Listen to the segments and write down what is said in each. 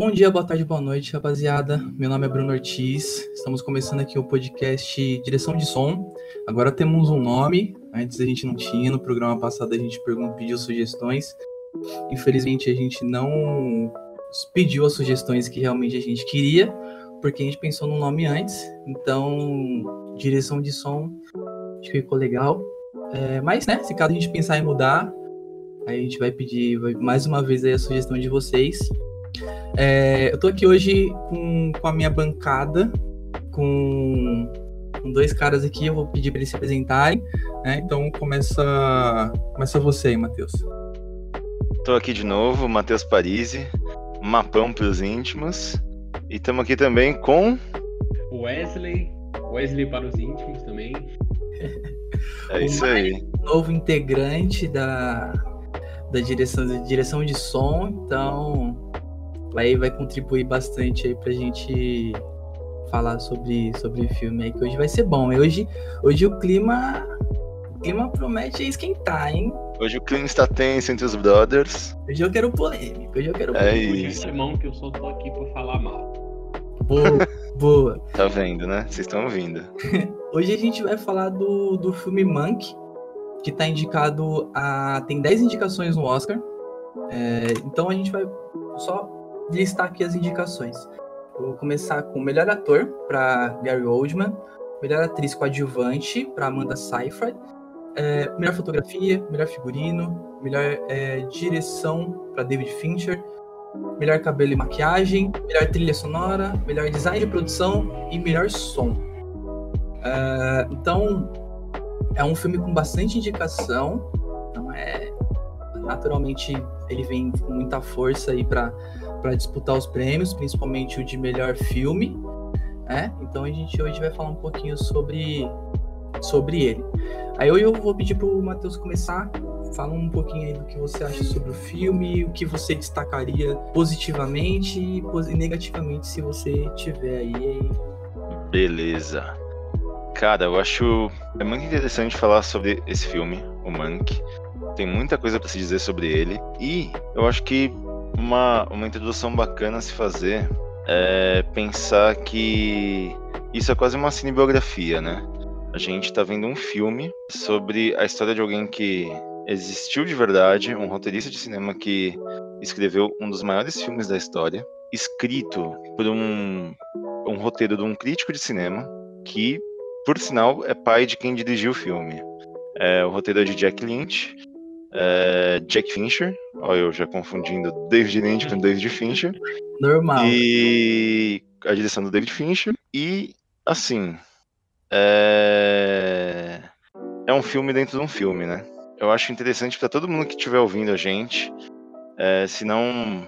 Bom dia, boa tarde, boa noite, rapaziada. Meu nome é Bruno Ortiz. Estamos começando aqui o podcast Direção de Som. Agora temos um nome. Antes a gente não tinha. No programa passado a gente pediu sugestões. Infelizmente a gente não pediu as sugestões que realmente a gente queria, porque a gente pensou no nome antes. Então, direção de som acho que ficou legal. É, mas, né, se caso a gente pensar em mudar, a gente vai pedir mais uma vez a sugestão de vocês. É, eu tô aqui hoje com, com a minha bancada, com, com dois caras aqui, eu vou pedir para eles se apresentarem. Né? Então começa, começa você aí, Matheus. Tô aqui de novo, Matheus Parisi, mapão para os íntimos. E estamos aqui também com. Wesley, Wesley para os íntimos também. É isso aí. Novo integrante da, da direção, da direção de som, então vai, vai contribuir bastante aí pra gente falar sobre, sobre o filme aí, que hoje vai ser bom. Hoje, hoje o clima. O clima promete esquentar, hein? Hoje o clima está tenso entre os brothers. Hoje eu quero polêmica, hoje eu quero É polêmica. isso. irmão que eu só tô aqui pra falar mal. Boa, boa. Tá vendo, né? Vocês estão ouvindo. Hoje a gente vai falar do, do filme Monk, que tá indicado a. tem 10 indicações no Oscar. É, então a gente vai só listar aqui as indicações. Vou começar com melhor ator para Gary Oldman, melhor atriz coadjuvante para Amanda Seyfried, é, melhor fotografia, melhor figurino, melhor é, direção para David Fincher, melhor cabelo e maquiagem, melhor trilha sonora, melhor design de produção e melhor som. É, então, é um filme com bastante indicação, então é naturalmente ele vem com muita força aí para para disputar os prêmios, principalmente o de melhor filme, né? Então a gente hoje vai falar um pouquinho sobre sobre ele. Aí eu vou pedir para o Matheus começar, fala um pouquinho aí do que você acha sobre o filme, o que você destacaria positivamente e negativamente se você tiver aí. Beleza. Cara, eu acho é muito interessante falar sobre esse filme, o Monk. Tem muita coisa para se dizer sobre ele e eu acho que uma, uma introdução bacana a se fazer é pensar que isso é quase uma cinebiografia, né? A gente tá vendo um filme sobre a história de alguém que existiu de verdade, um roteirista de cinema que escreveu um dos maiores filmes da história, escrito por um, um roteiro de um crítico de cinema que, por sinal, é pai de quem dirigiu o filme. É, o roteiro é de Jack Lynch, é, Jack Fincher, olha eu já confundindo David Lynch com David Fincher. Normal. E a direção do David Fincher. E, assim, é, é um filme dentro de um filme, né? Eu acho interessante para todo mundo que estiver ouvindo a gente, é, se não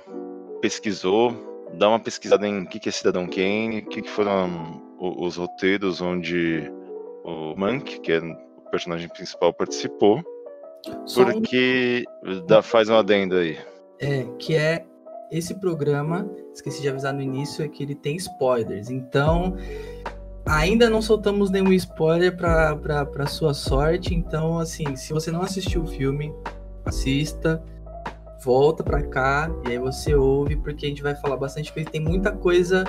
pesquisou, dá uma pesquisada em o que é Cidadão Kane, o que foram os roteiros onde o Monk, que é o personagem principal, participou. Um- Porque dá, faz um adendo aí. É, que é esse programa, esqueci de avisar no início, é que ele tem spoilers. Então, ainda não soltamos nenhum spoiler pra sua sorte. Então, assim, se você não assistiu o filme, assista, volta pra cá e aí você ouve, porque a gente vai falar bastante coisa. Tem muita coisa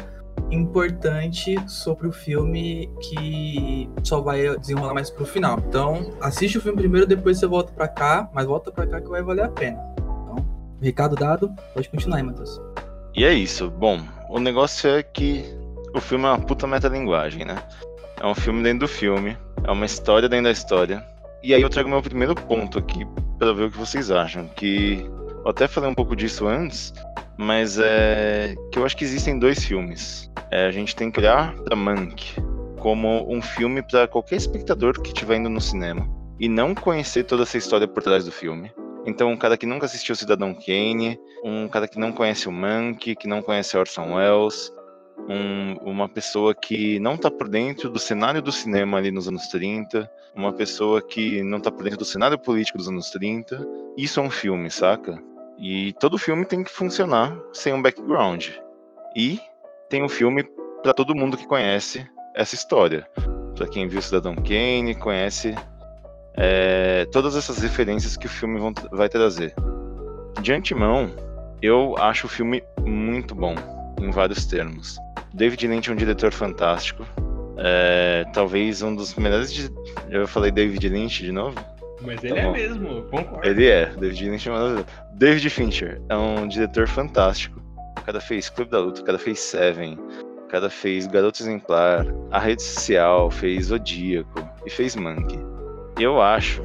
importante sobre o filme que só vai desenrolar mais pro final. Então, assiste o filme primeiro, depois você volta pra cá, mas volta pra cá que vai valer a pena. Então, recado dado, pode continuar aí, Matheus. E é isso. Bom, o negócio é que o filme é uma puta metalinguagem, né? É um filme dentro do filme, é uma história dentro da história. E aí eu trago meu primeiro ponto aqui para ver o que vocês acham. Que eu até falei um pouco disso antes, mas é que eu acho que existem dois filmes. É, a gente tem que olhar para Monk como um filme para qualquer espectador que estiver indo no cinema e não conhecer toda essa história por trás do filme. Então, um cara que nunca assistiu Cidadão Kane, um cara que não conhece o Monk, que não conhece Orson Welles, um- uma pessoa que não tá por dentro do cenário do cinema ali nos anos 30, uma pessoa que não tá por dentro do cenário político dos anos 30. Isso é um filme, saca? E todo filme tem que funcionar sem um background. E tem um filme para todo mundo que conhece essa história. Para quem viu Cidadão Kane, conhece é, todas essas referências que o filme vão- vai trazer. De antemão, eu acho o filme muito bom, em vários termos. David Lynch é um diretor fantástico. É, talvez um dos melhores. Eu falei David Lynch de novo? Mas ele tá é mesmo, concordo. Ele é, David Lynch é maravilhoso. David Fincher é um diretor fantástico. O cara fez Clube da Luta, o cara fez Seven, o cara fez Garoto Exemplar, A Rede Social, fez Zodíaco e fez Monkey. Eu acho,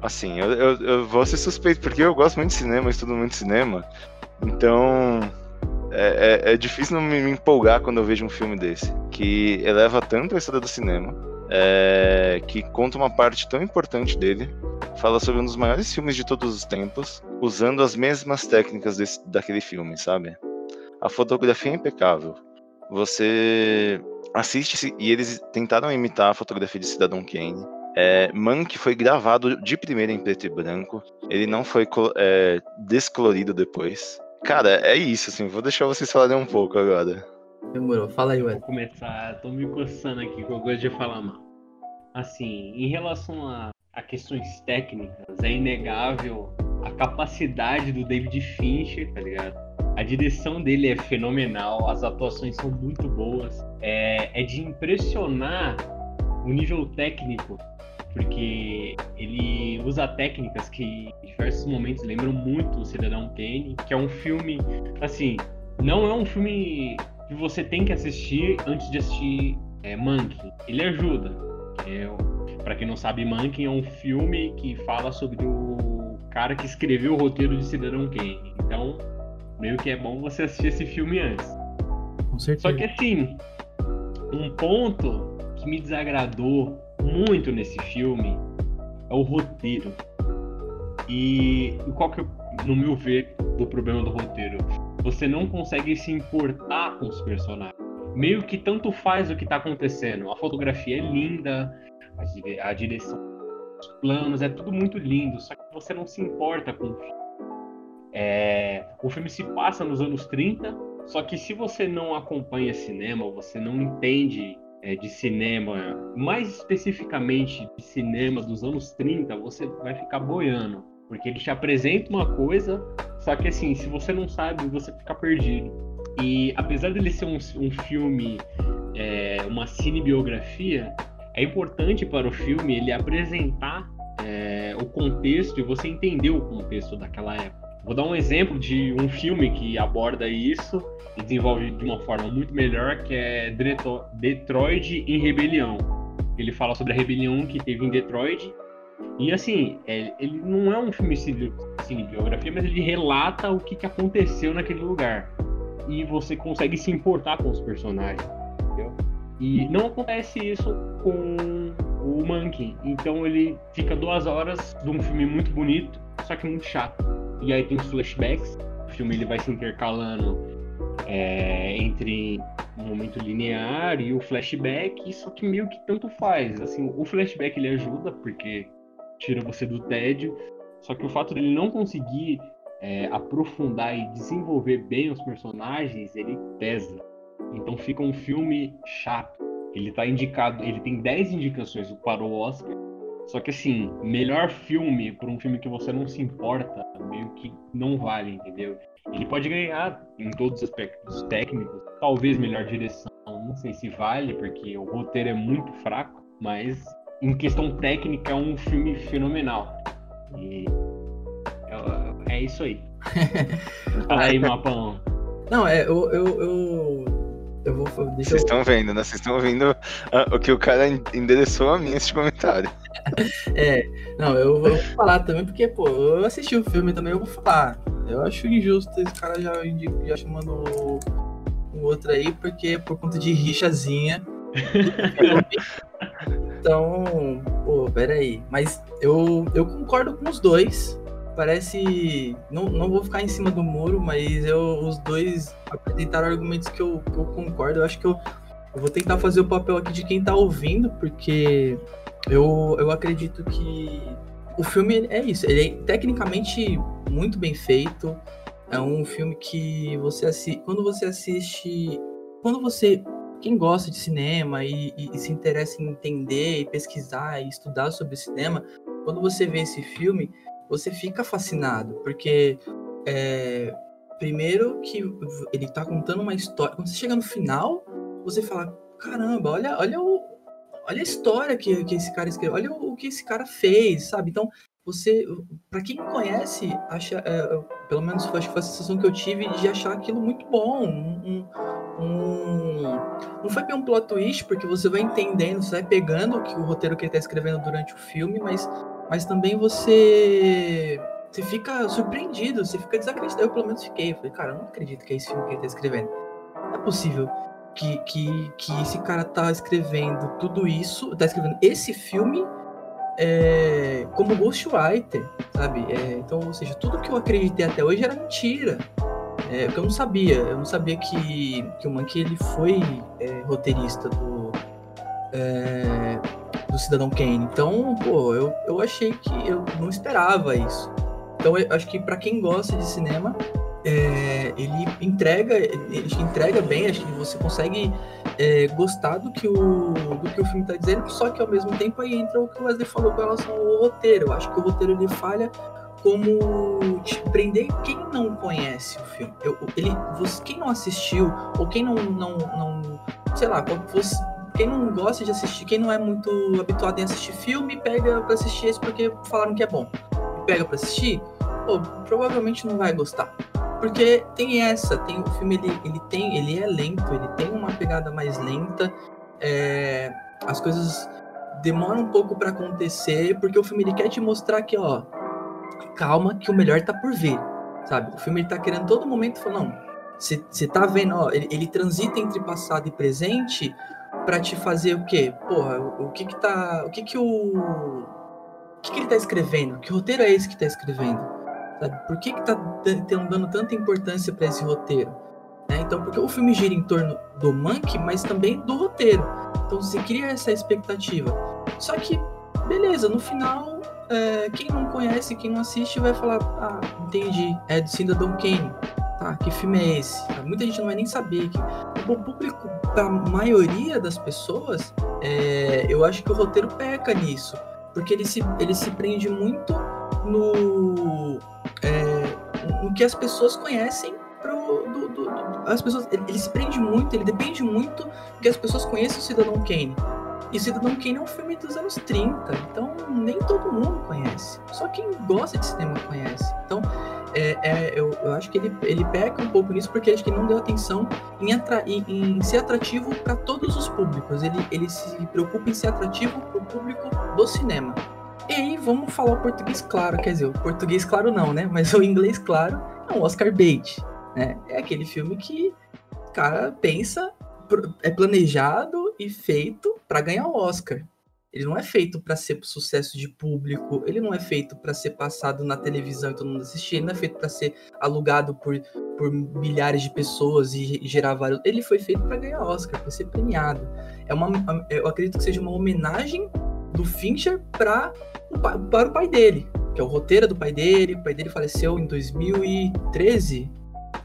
assim, eu, eu, eu vou ser suspeito porque eu gosto muito de cinema, estudo muito cinema, então é, é, é, difícil não me, me, empolgar quando eu vejo um filme desse, que eleva tanto a história do cinema, é, que conta uma parte tão importante dele, fala sobre um dos maiores filmes de todos os tempos, usando as mesmas técnicas desse, daquele filme, sabe? A fotografia é impecável. Você assiste e eles tentaram imitar a fotografia de Cidadão Kane. É, Mank foi gravado de primeira em preto e branco. Ele não foi é, descolorido depois. Cara, é isso, assim. Vou deixar vocês falarem um pouco agora. Demorou, fala aí, ué. Vou começar, tô me coçando aqui com coisa de falar mal. Assim, em relação a, a questões técnicas, é inegável a capacidade do David Fincher, tá ligado? A direção dele é fenomenal, as atuações são muito boas. É, é de impressionar o nível técnico, porque ele usa técnicas que em diversos momentos lembram muito o Cidadão Kane, que é um filme, assim, não é um filme que você tem que assistir antes de assistir é, Monkey. Ele ajuda. É, para quem não sabe, Monkey é um filme que fala sobre o cara que escreveu o roteiro de Cidadão Kane. Então, meio que é bom você assistir esse filme antes. Com certeza. Só que assim, um ponto que me desagradou muito nesse filme é o roteiro. E qual que, no meu ver, do problema do roteiro? Você não consegue se importar com os personagens. Meio que tanto faz o que tá acontecendo. A fotografia é linda, a direção, os planos, é tudo muito lindo, só que você não se importa com o filme. É, o filme se passa nos anos 30, só que se você não acompanha cinema, você não entende é, de cinema, mais especificamente de cinema dos anos 30, você vai ficar boiando. Porque ele te apresenta uma coisa, só que assim, se você não sabe, você fica perdido. E apesar dele ser um, um filme, é, uma cinebiografia, é importante para o filme ele apresentar é, o contexto e você entender o contexto daquela época. Vou dar um exemplo de um filme que aborda isso e desenvolve de uma forma muito melhor, que é Detroit em Rebelião. Ele fala sobre a rebelião que teve em Detroit. E assim, é, ele não é um filme cinebiografia, mas ele relata o que, que aconteceu naquele lugar. E você consegue se importar com os personagens, entendeu? E não acontece isso com o Monkey. Então ele fica duas horas de um filme muito bonito, só que muito chato. E aí tem os flashbacks. O filme ele vai se intercalando é, entre o momento linear e o flashback, só que meio que tanto faz. Assim, o flashback ele ajuda porque tira você do tédio, só que o fato dele não conseguir é, aprofundar e desenvolver bem os personagens, ele pesa. Então fica um filme chato. Ele tá indicado, ele tem 10 indicações para o Oscar. Só que assim, melhor filme para um filme que você não se importa, meio que não vale, entendeu? Ele pode ganhar em todos os aspectos técnicos, talvez melhor direção, não sei se vale, porque o roteiro é muito fraco, mas em questão técnica é um filme fenomenal. E é, é isso aí. Fala aí, Mapão. Não, é, eu, eu, eu eu vou. Vocês estão eu... vendo, né? Vocês estão ouvindo uh, o que o cara endereçou a mim esse comentário. é, não, eu vou falar também, porque, pô, eu assisti o filme também, eu vou falar. Eu acho injusto esse cara já, já chamando o outro aí, porque por conta de rixazinha. então, pô, peraí. Mas eu, eu concordo com os dois parece. Não, não vou ficar em cima do muro, mas eu, os dois apresentaram argumentos que eu, que eu concordo. Eu acho que eu, eu vou tentar fazer o papel aqui de quem tá ouvindo, porque eu, eu acredito que o filme é isso. Ele é tecnicamente muito bem feito. É um filme que você assiste. Quando você assiste. Quando você. Quem gosta de cinema e, e, e se interessa em entender e pesquisar e estudar sobre cinema, quando você vê esse filme, você fica fascinado, porque é, primeiro que ele tá contando uma história. Quando você chega no final, você fala: caramba, olha, olha o. Olha a história que, que esse cara escreveu, olha o, o que esse cara fez, sabe? Então, você, para quem conhece, acha, é, pelo menos acho que foi a sensação que eu tive de achar aquilo muito bom. Um, um, não foi bem um plot twist, porque você vai entendendo, você vai pegando o, que, o roteiro que ele está escrevendo durante o filme, mas, mas também você você fica surpreendido, você fica desacreditado. Eu pelo menos fiquei. Eu falei, cara, eu não acredito que é esse filme que ele tá escrevendo. Não é possível que, que, que esse cara tá escrevendo tudo isso, tá escrevendo esse filme é, como Ghostwriter, sabe? É, então, ou seja, tudo que eu acreditei até hoje era mentira. É, eu não sabia, eu não sabia que, que o Monkey ele foi é, roteirista do, é, do Cidadão Kane. Então, pô, eu, eu achei que eu não esperava isso. Então, eu acho que para quem gosta de cinema, é, ele entrega, ele entrega bem, acho que você consegue é, gostar do que, o, do que o filme está dizendo, só que ao mesmo tempo aí entra o que o Wesley falou com relação ao roteiro. Eu acho que o roteiro ele falha como te prender quem não conhece o filme. Eu, ele, você, quem não assistiu, ou quem não, não, não sei lá, você, quem não gosta de assistir, quem não é muito habituado em assistir filme, pega para assistir esse porque falaram que é bom. Pega para assistir, pô, provavelmente não vai gostar. Porque tem essa, tem o filme ele, ele tem, ele é lento, ele tem uma pegada mais lenta, é, as coisas demoram um pouco para acontecer, porque o filme ele quer te mostrar que, ó, calma, que o melhor tá por vir, sabe? O filme ele tá querendo todo momento falar, não, você tá vendo, ó, ele, ele, transita entre passado e presente para te fazer o quê? Porra, o, o, que que tá, o que que o, o que que ele tá escrevendo? Que roteiro é esse que tá escrevendo? Por que, que tá dando tanta importância para esse roteiro? Né? Então, porque o filme gira em torno do Monkey, mas também do roteiro. Então você cria essa expectativa. Só que, beleza, no final, é, quem não conhece, quem não assiste, vai falar: Ah, entendi, é do Cidadão Kane. Tá, que filme é esse? Muita gente não vai nem saber. Que... O público, para a maioria das pessoas, é, eu acho que o roteiro peca nisso. Porque ele se, ele se prende muito no é, no que as pessoas conhecem pro, do, do, do, as pessoas ele, ele, se prende muito ele depende muito do que as pessoas conheçam o Cidadão Kane. E o Cidadão Kane é um filme dos anos 30 então nem todo mundo conhece só quem gosta de cinema conhece. Então é, é, eu, eu, acho que ele, ele peca um pouco nisso porque acho que não deu atenção em, atra, em, em ser atrativo para todos os públicos. Ele, ele se preocupa em ser atrativo para o público do cinema e aí, vamos falar o português claro, quer dizer, o português claro não, né? Mas o inglês claro é um Oscar bait, né? É aquele filme que o cara pensa, é planejado e feito para ganhar o Oscar. Ele não é feito para ser sucesso de público, ele não é feito para ser passado na televisão e todo mundo assistir, ele não é feito para ser alugado por, por milhares de pessoas e, gerar vários. Ele foi feito para ganhar Oscar, para ser premiado. É uma, eu acredito que seja uma homenagem do Fincher para para o pai dele, que é o roteiro do pai dele. O pai dele faleceu em 2013.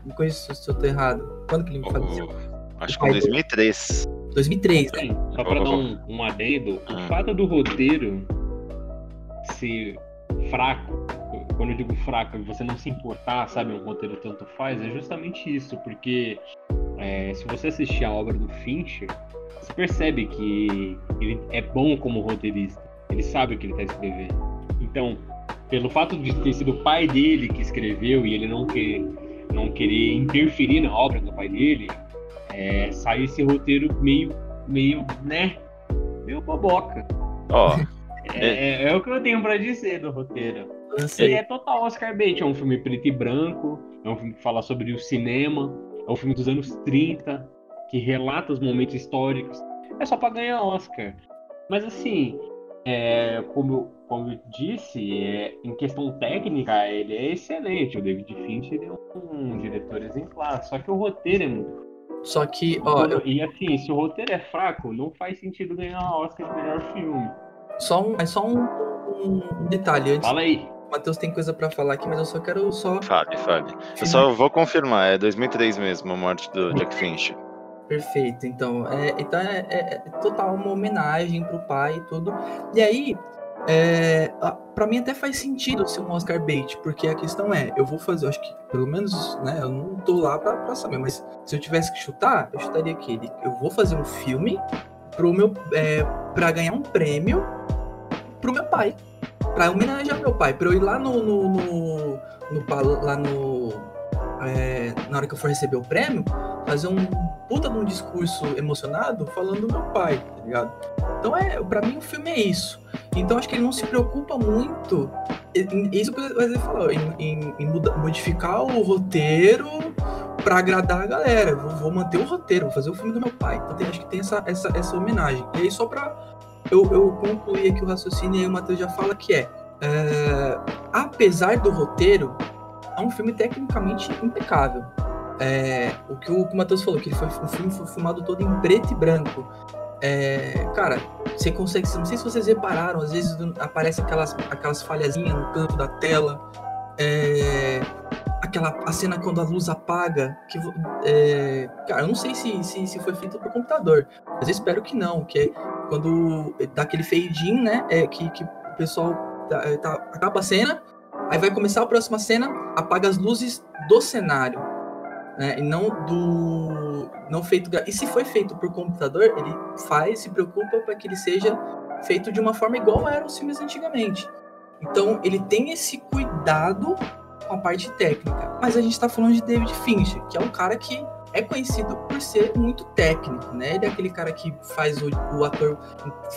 Me conheço se eu tô errado. Quando que ele faleceu? acho que em 2003. 2003, né? Só para dar um, um adendo, o ah. fato do roteiro ser fraco, quando eu digo fraco, você não se importar, sabe, um roteiro tanto faz, é justamente isso, porque é, se você assistir a obra do Fincher, você percebe que ele é bom como roteirista. Ele sabe o que ele está escrevendo. Então, pelo fato de ter sido o pai dele que escreveu e ele não, quer, não querer interferir na obra do pai dele, é, sai esse roteiro meio, meio, né? Meio boboca. Ó. Oh, é, é, é, o que eu tenho para dizer do roteiro. Ele é total Oscar bait, é um filme preto e branco, é um filme que fala sobre o cinema, é um filme dos anos 30, que relata os momentos históricos. É só para ganhar Oscar. Mas assim, é, como, como eu disse, é, em questão técnica, ele é excelente. O David Fincher é um, um diretor exemplar. Só que o roteiro é muito só que, ó. Eu... E assim, se o roteiro é fraco, não faz sentido ganhar a Oscar de melhor filme. Só um, é só um, um detalhe antes. Fala aí. Matheus tem coisa para falar aqui, mas eu só quero só. Fale, fale. Eu só vou confirmar, é 2003 mesmo a morte do Jack Fincher. Perfeito, então. É, então é, é, é total uma homenagem pro pai e tudo. E aí, é, para mim até faz sentido ser um Oscar bait, porque a questão é, eu vou fazer, eu acho que pelo menos, né, eu não tô lá pra, pra saber, mas se eu tivesse que chutar, eu chutaria aquele. Eu vou fazer um filme pro meu, é, para ganhar um prêmio pro meu pai, para homenagear meu pai, para eu ir lá no, no, no, no lá no é, na hora que eu for receber o prêmio, fazer um puta de um discurso emocionado falando do meu pai, tá ligado? Então, é, para mim, o filme é isso. Então, acho que ele não se preocupa muito. Isso que você falou, em, em, em modificar o roteiro para agradar a galera. Vou, vou, manter o roteiro, vou fazer o filme do meu pai. Então, tem, acho que tem essa, essa, essa homenagem. E aí, só pra eu, eu concluir aqui o raciocínio, e aí o Matheus já fala que é, é apesar do roteiro, é um filme tecnicamente impecável. É, o que o, o Matheus falou, que ele foi, o filme foi filmado todo em preto e branco. É, cara, você consegue. Não sei se vocês repararam, às vezes aparecem aquelas, aquelas falhazinhas no canto da tela. É, aquela a cena quando a luz apaga. Que, é, cara, eu não sei se, se, se, foi feito por computador, mas eu espero que não. Que é quando dá aquele fade in, né? É, que, que o pessoal tá, tá, acaba a cena, Aí vai começar a próxima cena, apaga as luzes do cenário. Né, e não do. Não feito. E se foi feito por computador, ele faz, se preocupa para que ele seja feito de uma forma igual eram os filmes antigamente. Então ele tem esse cuidado com a parte técnica. Mas a gente está falando de David Fincher, que é um cara que é conhecido por ser muito técnico, né? Ele é aquele cara que faz o, o ator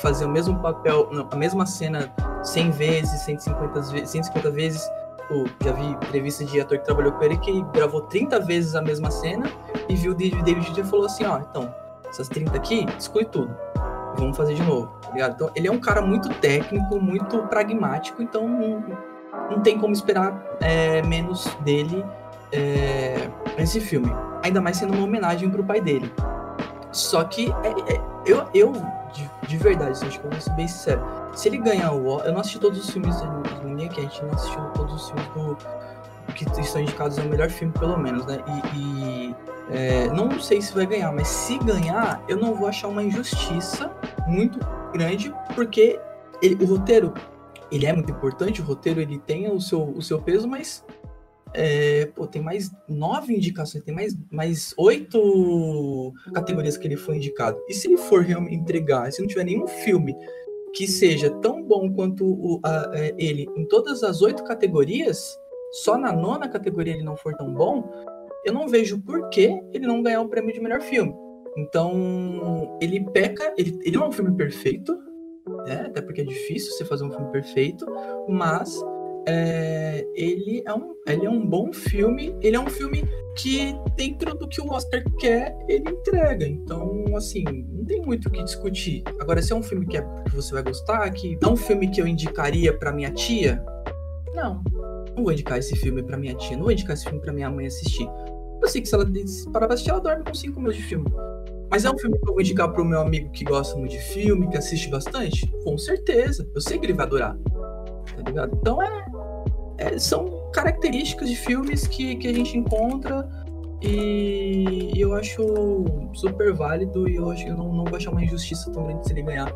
fazer o mesmo papel, não, a mesma cena 100 vezes, 150 vezes, 150 vezes. Eu já vi entrevista de ator que trabalhou com ele que gravou 30 vezes a mesma cena e viu o David Fincher e falou assim, ó, então, essas 30 aqui, exclui tudo. Vamos fazer de novo, tá ligado? Então, ele é um cara muito técnico, muito pragmático, então não, tem como esperar é, menos dele é, nesse filme. Ainda mais sendo uma homenagem pro pai dele. Só que é, é, eu, eu de, de, verdade, assim, acho que eu vou ser bem sincero. Se ele ganhar o Oscar, eu não assisti todos os filmes, ninguém aqui, a gente não assistiu todos os filmes do, que estão indicados ao melhor filme, pelo menos, né? E, e é, não sei se vai ganhar, mas se ganhar, eu não vou achar uma injustiça muito grande, porque ele, o roteiro, ele é muito importante, o roteiro ele tem o seu, o seu peso, mas é, pô, tem mais nove indicações, tem mais, mais oito categorias que ele foi indicado. E se ele for realmente entregar, se não tiver nenhum filme que seja tão bom quanto o, a, a, é, ele em todas as oito categorias, só na nona categoria ele não for tão bom, eu não vejo por que ele não ganhar o prêmio de melhor filme. Então, ele peca, ele, ele não é um filme perfeito, né? até porque é difícil você fazer um filme perfeito, mas é, ele, é um, ele é um bom filme. Ele é um filme que, dentro do que o Oscar quer, ele entrega. Então, assim, não tem muito o que discutir. Agora, se é um filme que, é, que você vai gostar, que é um filme que eu indicaria para minha tia, não. Não vou indicar esse filme para minha tia, não vou indicar esse filme para minha mãe assistir. Eu sei que se ela parar pra assistir, ela dorme com 5 minutos de filme. Mas é um filme que eu vou indicar pro meu amigo que gosta muito de filme, que assiste bastante? Com certeza. Eu sei que ele vai adorar. Tá ligado? Então é, é, são características de filmes que, que a gente encontra e eu acho super válido e eu acho que eu não, não vou achar uma injustiça tão grande se ele ganhar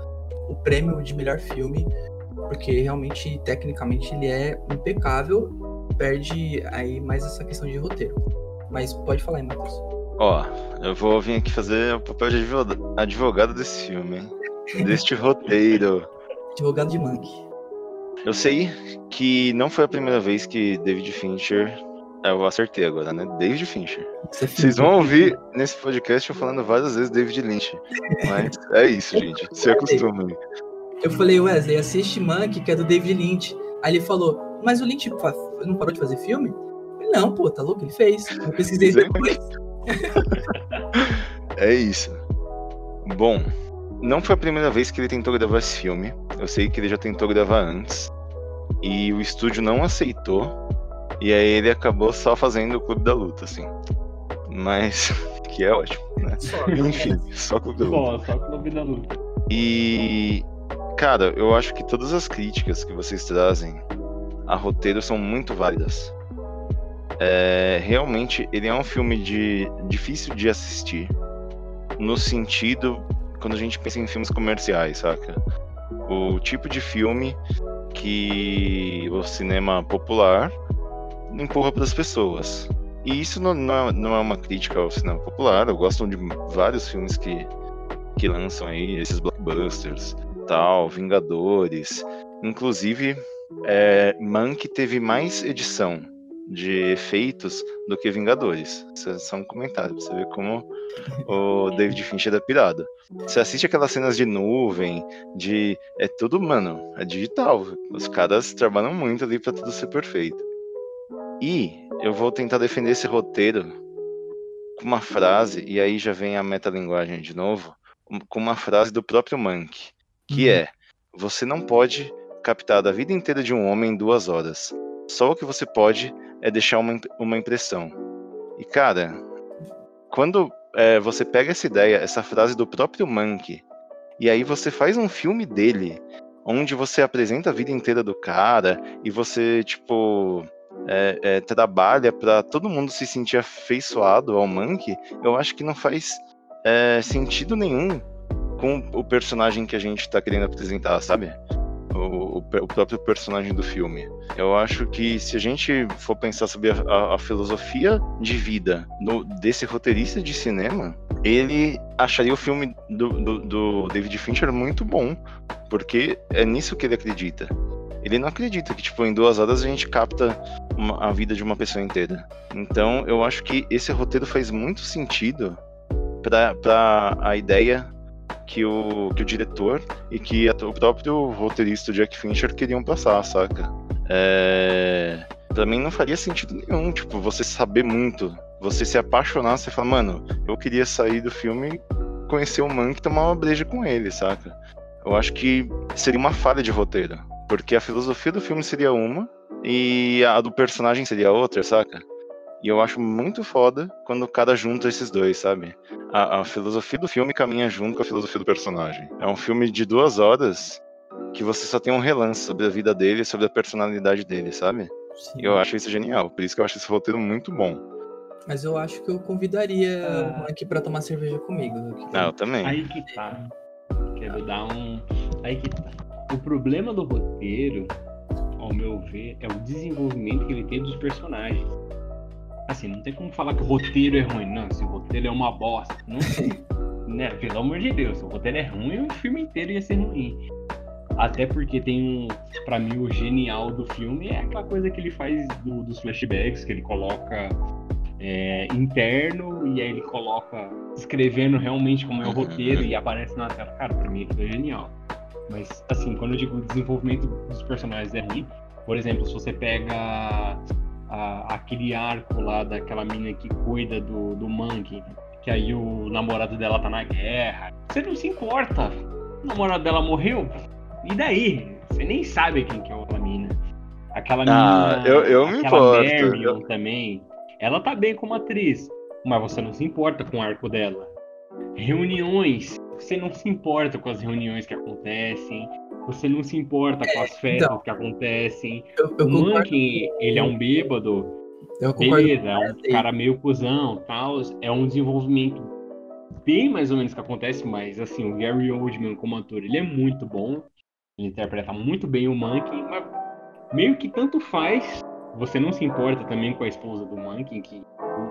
o prêmio de melhor filme, porque realmente, tecnicamente, ele é impecável, perde aí mais essa questão de roteiro. Mas pode falar aí, Matheus. Ó, eu vou vir aqui fazer o papel de advogado desse filme, hein? deste roteiro. Advogado de Monkey. Eu sei que não foi a primeira vez que David Fincher. É, eu acertei agora, né? David Fincher. Vocês vão ouvir nesse podcast eu falando várias vezes David Lynch. Mas é isso, gente. Se acostumem. Eu falei, Wesley, assiste Monkey, que é do David Lynch. Aí ele falou, mas o Lynch não parou de fazer filme? Falei, não, pô, tá louco? Ele fez. Eu precisei depois. é isso. Bom, não foi a primeira vez que ele tentou gravar esse filme. Eu sei que ele já tentou gravar antes. E o estúdio não aceitou. E aí ele acabou só fazendo o Clube da Luta, assim. Mas. que é ótimo, né? Só, Enfim, só Clube da Luta. Só, só Clube da Luta. E. Cara, eu acho que todas as críticas que vocês trazem a roteiro são muito válidas. É, realmente, ele é um filme de difícil de assistir no sentido quando a gente pensa em filmes comerciais, saca? o tipo de filme que o cinema popular empurra para as pessoas. E isso não, não, é, não é uma crítica ao cinema popular. Eu gosto de vários filmes que, que lançam aí, esses blockbusters, tal, Vingadores. Inclusive, é, Mank teve mais edição de efeitos do que Vingadores. Isso é só um comentário, pra você ver como o David Fincher é pirado. Você assiste aquelas cenas de nuvem, de. É tudo, mano, é digital. Os caras trabalham muito ali pra tudo ser perfeito. E eu vou tentar defender esse roteiro com uma frase, e aí já vem a metalinguagem de novo, com uma frase do próprio Mank, que uhum. é: Você não pode captar a vida inteira de um homem em duas horas. Só o que você pode é deixar uma, uma impressão. E cara, quando é, você pega essa ideia, essa frase do próprio Mank, e aí você faz um filme dele, onde você apresenta a vida inteira do cara e você, tipo, é, é, trabalha para todo mundo se sentir afeiçoado ao Mank, eu acho que não faz é, sentido nenhum com o personagem que a gente está querendo apresentar, sabe? O, o, próprio personagem do filme. Eu acho que se a gente for pensar sobre a, a, a filosofia de vida no, desse roteirista de cinema, ele acharia o filme do, do, do David Fincher muito bom, porque é nisso que ele acredita. Ele não acredita que, tipo, em duas horas a gente capta uma, a vida de uma pessoa inteira. Então, eu acho que esse roteiro faz muito sentido para a ideia que o, que o diretor e que a, o próprio roteirista Jack Fincher queriam passar, saca? É... Pra mim não faria sentido nenhum, tipo, você saber muito, você se apaixonar, você fala, mano, eu queria sair do filme, conhecer o Mank e tomar uma breja com ele, saca? Eu acho que seria uma falha de roteiro. Porque a filosofia do filme seria uma e a do personagem seria outra, saca? E eu acho muito foda quando o cara junta esses dois, sabe? A, a, filosofia do filme caminha junto com a filosofia do personagem. É um filme de duas horas que você só tem um relance sobre a vida dele, sobre a personalidade dele, sabe? Sim. E eu acho isso genial. Por isso que eu acho esse roteiro muito bom. Mas eu acho que eu convidaria ah. aqui para tomar cerveja comigo. Ah, eu também. Aí que tá. Quero dar um. Aí que tá. O problema do roteiro, ao meu ver, é o desenvolvimento que ele tem dos personagens. Assim, não tem como falar que o roteiro é ruim. Não, se o roteiro é uma bosta. Não sei. né? Pelo amor de Deus, se o roteiro é ruim, o filme inteiro ia ser ruim. Até porque tem um. Pra mim, o genial do filme é aquela coisa que ele faz do, dos flashbacks, que ele coloca é, interno e aí ele coloca escrevendo realmente como é o roteiro e aparece na tela. Cara, pra mim aquilo é genial. Mas, assim, quando eu digo desenvolvimento dos personagens é ruim, por exemplo, se você pega a, aquele arco lá daquela mina que cuida do, do Monkey, que aí o namorado dela tá na guerra, você não se importa. O namorado dela morreu, e daí? Você nem sabe quem que é aquela mina. Aquela ah, mina. Eu, eu me importo. Marion também. Ela tá bem como atriz, mas você não se importa com o arco dela. Reuniões você não se importa com as reuniões que acontecem, você não se importa com as festas então, que acontecem. Eu, eu o Monkey, ele é um bêbado, eu beleza, é um cara meio cuzão, tal, é um desenvolvimento bem mais ou menos que acontece, mas assim, o Gary Oldman como ator, ele é muito bom, ele interpreta muito bem o Monkey, mas meio que tanto faz, você não se importa também com a esposa do Monkey, que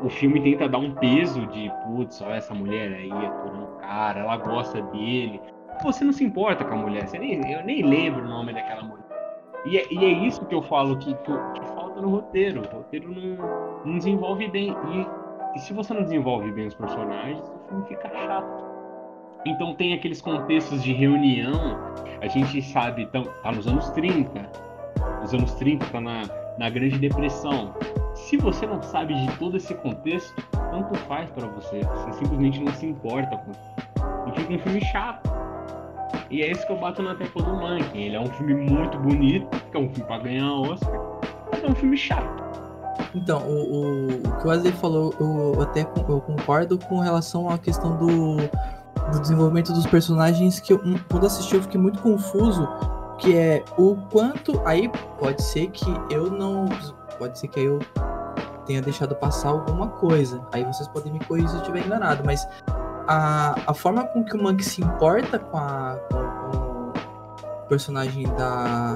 o filme tenta dar um peso de, putz, olha essa mulher aí aturando o cara, ela gosta dele. Você não se importa com a mulher, você nem, eu nem lembro o nome daquela mulher. E é, e é isso que eu falo que, que, que, falta no roteiro. O roteiro não, não desenvolve bem. E, e se você não desenvolve bem os personagens, o filme fica chato. Então tem aqueles contextos de reunião, a gente sabe, tá, tá nos anos 30, nos anos 30 tá na, na Grande Depressão. Se você não sabe de todo esse contexto, tanto faz para você. Você simplesmente não se importa com E fica um filme chato. E é isso que eu bato na tecla do Monkey. Ele é um filme muito bonito, que é um filme para ganhar Oscar, mas é um filme chato. Então, o, o, o que o Wesley falou, eu até eu concordo com relação à questão do, do desenvolvimento dos personagens, que eu, quando assisti eu fiquei muito confuso, que é o quanto. Aí pode ser que eu não. Pode ser que eu tenha deixado passar alguma coisa. Aí vocês podem me corrigir se eu estiver enganado, mas a, a forma com que o Monkey se importa com, a, com, personagem da,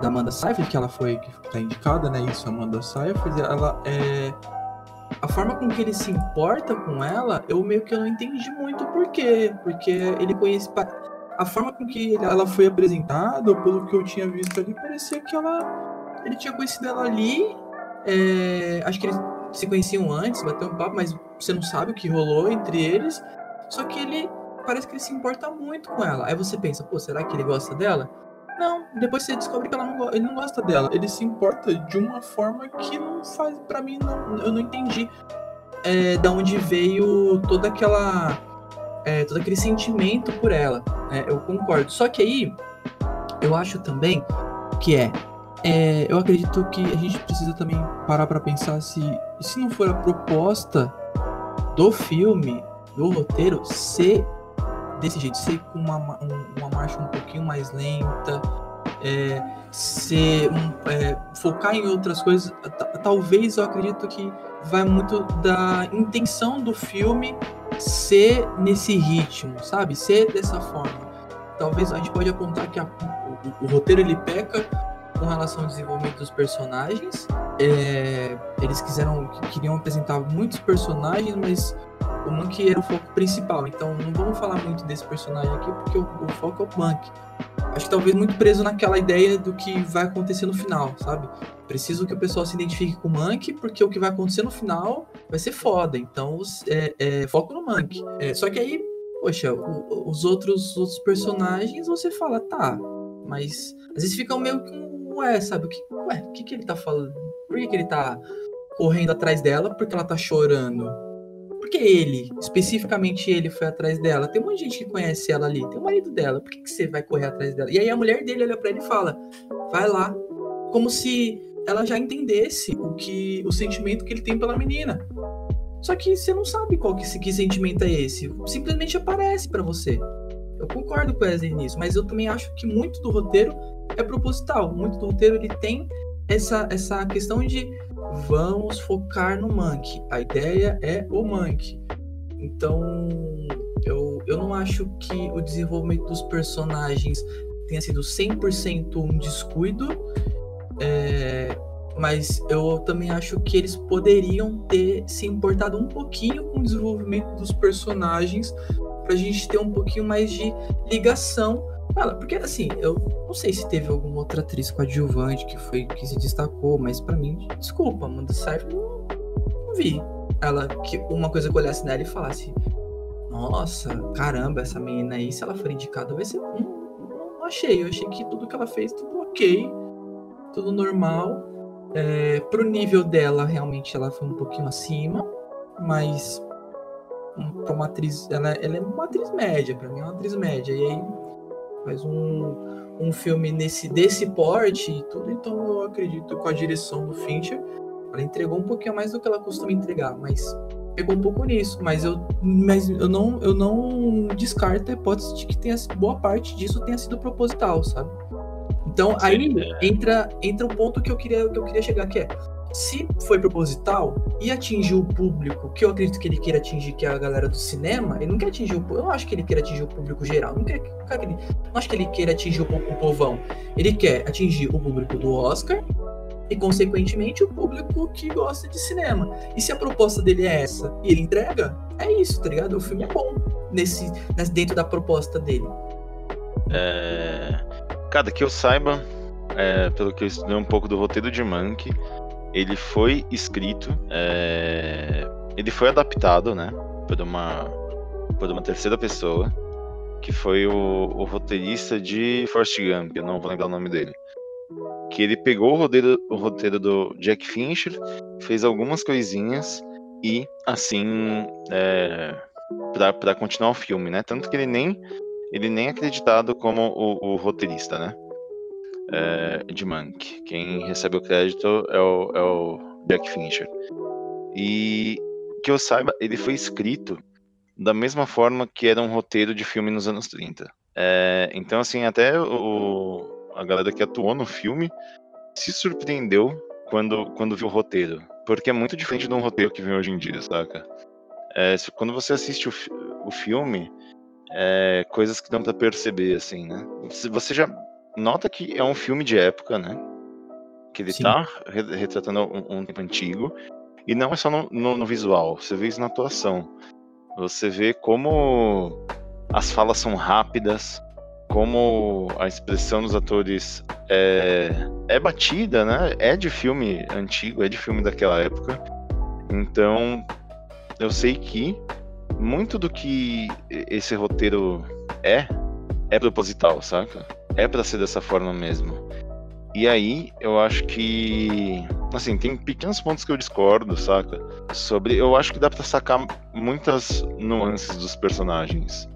da Amanda Seyfried, que ela foi, que tá indicada, né? Isso, Amanda Seyfried, ela é. A forma com que ele se importa com ela, eu meio que não entendi muito por quê. Porque ele conhece. A forma com que ela foi apresentada, pelo que eu tinha visto ali, parecia que ela. Ele tinha conhecido ela ali. É, acho que eles se conheciam antes, bateu um papo, mas você não sabe o que rolou entre eles. Só que ele parece que ele se importa muito com ela. Aí você pensa, pô, será que ele gosta dela? Não, depois você descobre que ela não, ele não gosta dela. Ele se importa de uma forma que não faz, para mim, não, eu não entendi é, da onde veio toda aquela, é, todo aquele sentimento por ela. Né? Eu concordo. Só que aí, eu acho também que é, é, eu acredito que a gente precisa também parar para pensar se, se não for a proposta do filme, do roteiro, ser desse jeito, ser com uma, um, uma marcha um pouquinho mais lenta, é, ser um, é, focar em outras coisas. Talvez eu acredito que vai muito da intenção do filme ser nesse ritmo, sabe? Ser dessa forma. Talvez a gente pode apontar que a, o, o, roteiro ele peca com relação ao desenvolvimento dos personagens. É, eles quiseram, queriam apresentar muitos personagens, mas o Monkey era o foco principal. Então não vamos falar muito desse personagem aqui, porque o, o foco é o Monkey. Acho que talvez muito preso naquela ideia do que vai acontecer no final, sabe? Preciso que o pessoal se identifique com o Monkey, porque o que vai acontecer no final vai ser foda. Então, é, é foco no Monkey. É, só que aí, poxa, o, os outros, personagens você fala, tá, mas às vezes fica meio que um ué, sabe? O que, ué, o que, que ele tá falando? Por que, que ele tá correndo atrás dela? Porque ela tá chorando por que ele, especificamente ele, foi atrás dela? Tem um monte de gente que conhece ela ali, tem o marido dela, por que, que você vai correr atrás dela? E aí a mulher dele olha pra ele e fala: vai lá. Como se ela já entendesse o que o sentimento que ele tem pela menina. Só que você não sabe qual que, que sentimento é esse. Simplesmente aparece para você. Eu concordo com o Wesley nisso, mas eu também acho que muito do roteiro é proposital. Muito do roteiro ele tem essa, essa questão de vamos focar no Monkey. A ideia é o Monkey. Então, eu, eu não acho que o desenvolvimento dos personagens tenha sido 100% um descuido, é, mas eu também acho que eles poderiam ter se importado um pouquinho com o desenvolvimento dos personagens para a gente ter um pouquinho mais de ligação Fala, porque assim, eu não sei se teve alguma outra atriz coadjuvante que foi que se destacou, mas para mim, desculpa, Amanda Seyfried não, não vi. Ela que uma coisa que eu olhasse nela e falasse: "Nossa, caramba, essa menina aí, se ela for indicada, vai ser não, não achei, eu achei que tudo que ela fez tudo OK, tudo normal. É, pro nível dela, realmente ela foi um pouquinho acima, mas para uma atriz, ela, ela é uma atriz média, para mim é uma atriz média. E aí faz um, um filme nesse desse porte e tudo, então eu acredito com a direção do Fincher, ela entregou um pouquinho mais do que ela costuma entregar, mas pegou um pouco nisso, mas eu, mas eu não eu não descarto a hipótese de que tenha boa parte disso tenha sido proposital, sabe? Então aí entra entra um ponto que eu queria que eu queria chegar que é se foi proposital e atingiu o público que eu acredito que ele queira atingir, que é a galera do cinema, ele não quer atingir o Eu não acho que ele queira atingir o público geral. Não, quer, não, acho que ele queira atingir o, o povão. Ele quer atingir o público do Oscar e, consequentemente, o público que gosta de cinema. E se a proposta dele é essa e ele entrega, é isso, tá ligado? O filme é bom nesse, dentro da proposta dele. É... Cada que eu saiba, é, pelo que eu estudei um pouco do roteiro de Monkey, ele foi escrito, é... ele foi adaptado, né, por uma, por uma terceira pessoa, que foi o, o roteirista de Forrest Gump, eu não vou lembrar o nome dele. Que ele pegou o roteiro, o roteiro do Jack Fincher, fez algumas coisinhas e, assim, é, para continuar o filme, né? Tanto que ele nem, ele nem é acreditado como o, o roteirista, né? É, de Monk. Quem recebe o crédito é o, é o Jack Fincher. E que eu saiba, ele foi escrito da mesma forma que era um roteiro de filme nos anos 30. É, então, assim, até o, a galera que atuou no filme se surpreendeu quando, quando viu o roteiro. Porque é muito diferente de um roteiro que vem hoje em dia, saca? É, quando você assiste o, o filme, é, coisas que dão para perceber, assim, né? Você já nota que é um filme de época, né? Que ele Sim. tá retratando um, um, tempo antigo. E não é só no, no, no visual, você vê isso na atuação. Você vê como as falas são rápidas, como a expressão dos atores é, é batida, né? É de filme antigo, é de filme daquela época. Então, eu sei que muito do que esse roteiro é, é proposital, saca? É para ser dessa forma mesmo. E aí, eu acho que. Assim, tem pequenos pontos que eu discordo, saca? Sobre. Eu acho que dá pra sacar muitas nuances dos personagens.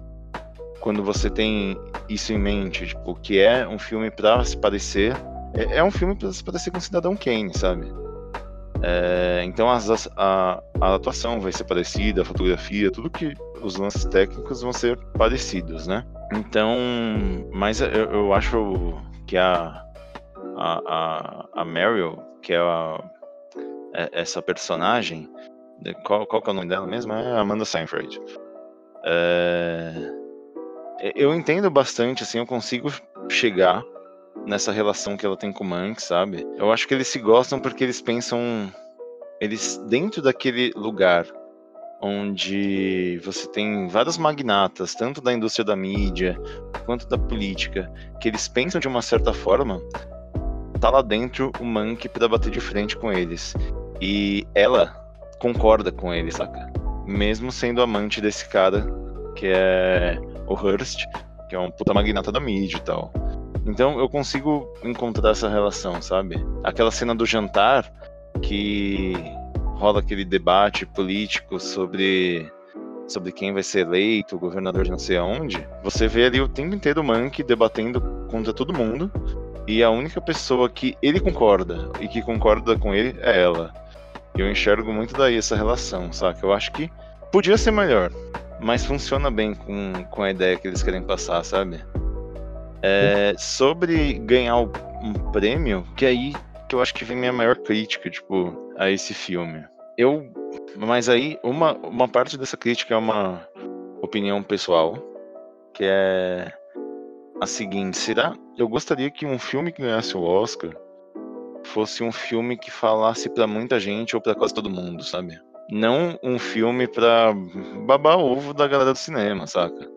Quando você tem isso em mente, tipo, que é um filme pra se parecer. É, é um filme pra se parecer com Cidadão Kane, sabe? É, então as, a, a, atuação vai ser parecida, a fotografia, tudo que os lances técnicos vão ser parecidos, né? Então, mas eu, eu acho que a, a, a, a Meryl, que é, a, é essa personagem, qual, qual que é o nome dela mesmo? É Amanda Seyfried. É, eu entendo bastante, assim, eu consigo chegar nessa relação que ela tem com o Mank, sabe? Eu acho que eles se gostam porque eles pensam. Eles, dentro daquele lugar onde você tem vários magnatas, tanto da indústria da mídia quanto da política, que eles pensam de uma certa forma, tá lá dentro o Mank para bater de frente com eles. E ela concorda com ele, saca? Mesmo sendo amante desse cara, que é o Hurst, que é um puta magnata da mídia e tal. Então eu consigo encontrar essa relação, sabe? Aquela cena do jantar que rola aquele debate político sobre sobre quem vai ser eleito, governador de não sei aonde. Você vê ali o tempo inteiro o Monkey debatendo contra todo mundo e a única pessoa que ele concorda e que concorda com ele é ela. Eu enxergo muito daí essa relação, saca? Eu acho que podia ser melhor, mas funciona bem com, com a ideia que eles querem passar, sabe? É, sobre ganhar um prêmio, que aí que eu acho que vem minha maior crítica, tipo, a esse filme. Eu. Mas aí, uma, uma parte dessa crítica é uma opinião pessoal, que é a seguinte: será? Eu gostaria que um filme que ganhasse o Oscar fosse um filme que falasse para muita gente ou para quase todo mundo, sabe? Não um filme pra babar ovo da galera do cinema, saca?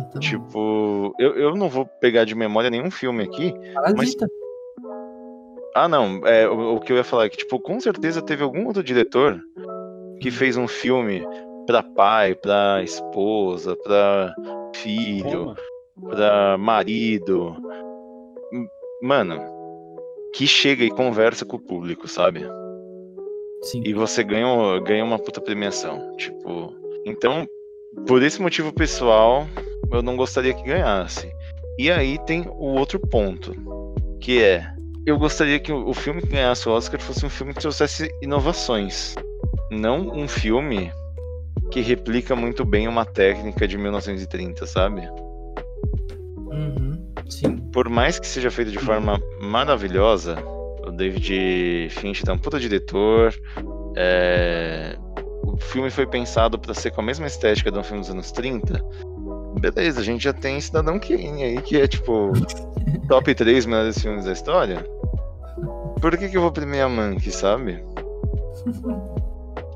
Então... Tipo, eu, eu não vou pegar de memória nenhum filme aqui. Parasita. Mas... Ah, não. É, o, o, que eu ia falar é que, tipo, com certeza teve algum outro diretor que hum. fez um filme pra pai, pra esposa, pra filho, pra marido. Mano, que chega e conversa com o público, sabe? Sim. E você ganha, ganha uma puta premiação. Tipo. Então, por esse motivo pessoal, eu não gostaria que ganhasse. E aí tem o outro ponto, que é eu gostaria que o filme que ganhasse o Oscar fosse um filme que trouxesse inovações, não um filme que replica muito bem uma técnica de 1930, sabe? Uhum, sim. Por mais que seja feito de forma maravilhosa, o David Finch é um puta diretor, é... o filme foi pensado para ser com a mesma estética de um filme dos anos 30, beleza, a gente já tem Cidadão Kane aí, que é tipo top 3 melhores filmes da história. Por que, que eu vou premiar Monkey, sabe?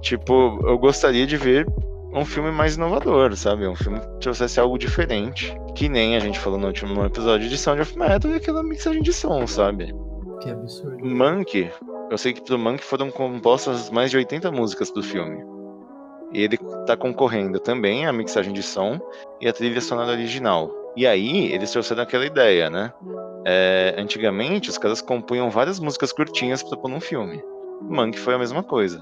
tipo, eu gostaria de ver um filme mais inovador, sabe? Um filme que trouxesse algo diferente. Que nem a gente falou no último episódio de Sound of Metal e aquela mixagem de som, sabe? Que absurdo. Monkey, eu sei que pro Monkey foram compostas mais de 80 músicas do filme. E ele tá concorrendo também à mixagem de som e à trilha sonora original. E aí, eles trouxeram aquela ideia, né? É, antigamente, os caras compunham várias músicas curtinhas pra pôr num filme. Monk foi a mesma coisa.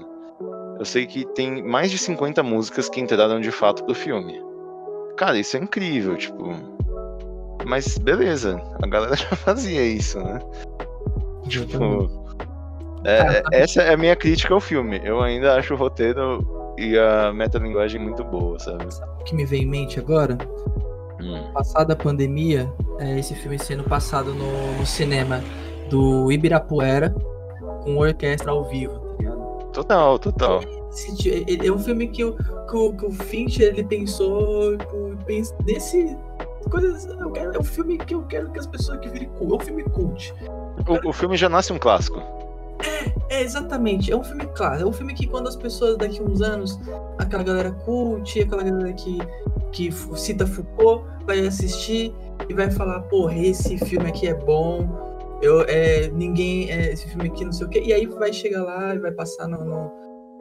Eu sei que tem mais de 50 músicas que entraram de fato pro filme. Cara, isso é incrível, tipo. Mas beleza, a galera já fazia isso, né? Tipo. É, essa é a minha crítica ao filme. Eu ainda acho o roteiro e a metalinguagem muito boa, sabe? Sabe o que me vem em mente agora? Hum. Passada a pandemia, é, esse filme sendo passado no, no, cinema do Ibirapuera com orquestra ao vivo, tá ligado? Total, total. É um filme que o, que o, que o Fincher ele pensou nesse. Coisas, quero, é um filme que eu quero que as pessoas que virem cult. É um filme cult. O, o filme já nasce um clássico. É, é, exatamente. É um filme clássico. É um filme que quando as pessoas daqui a uns anos, aquela galera cult, aquela galera que, que cita Foucault, vai assistir e vai falar, porra, esse filme aqui é bom. Eu, é, ninguém. É, esse filme aqui não sei o quê. E aí vai chegar lá e vai passar no, no,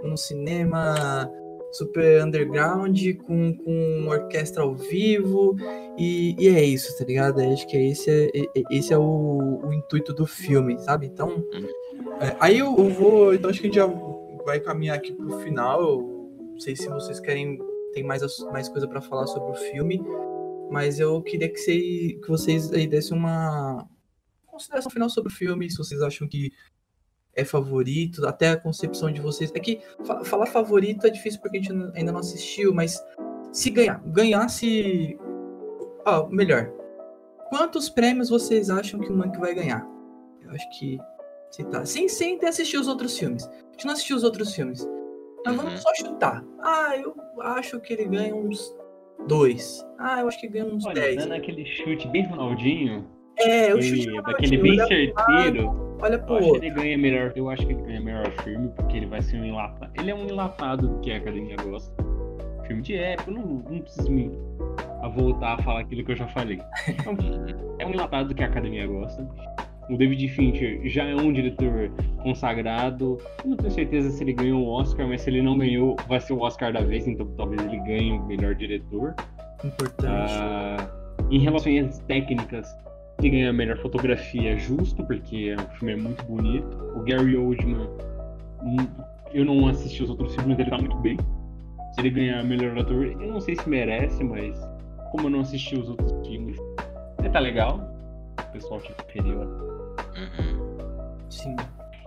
no cinema super underground, com, com orquestra ao vivo, e, e é isso, tá ligado? Acho que esse é, esse é o, o intuito do filme, sabe? Então, uhum. É, aí eu, eu, vou, então acho que a gente já vai caminhar aqui pro final, eu não sei se vocês querem, tem mais, mais coisa para falar sobre o filme, mas eu queria que, que vocês aí dessem uma consideração final sobre o filme, se vocês acham que é favorito, até a concepção de vocês. É que falar favorito é difícil porque a gente ainda não assistiu, mas se ganhar, ganhasse. Ó, oh, melhor. Quantos prêmios vocês acham que o Monkey vai ganhar? Eu acho que. Tá. Sem, sem ter assistido os outros filmes. A gente não assistiu os outros filmes. Mas vamos uhum. só chutar. Ah, eu acho que ele ganha uns dois. Ah, eu acho que ganha uns Olha, dez. Dando aquele chute bem Ronaldinho. É, eu chute daquele bem certeiro. Olha pro eu acho que ele ganha melhor. Eu acho que ele ganha melhor filme, porque ele vai ser um enlatado. Ele é um enlatado que a academia gosta. Filme de época, não, não preciso me a voltar a falar aquilo que eu já falei. Então, é um enlatado que a academia gosta. O David Fincher já é um diretor consagrado. Eu não tenho certeza se ele ganhou o Oscar, mas se ele não ganhou, vai ser o Oscar da vez, então talvez ele ganhe o melhor diretor. Importante. Ah, em relação às técnicas, ele ganha a melhor fotografia justo, porque o filme é muito bonito. O Gary Oldman, hum, eu não assisti os outros filmes, mas ele tá muito bem. Se ele ganhar melhor ator, eu não sei se merece, mas como eu não assisti os outros filmes, ele tá legal. O pessoal que preferiu. Uhum. Sim.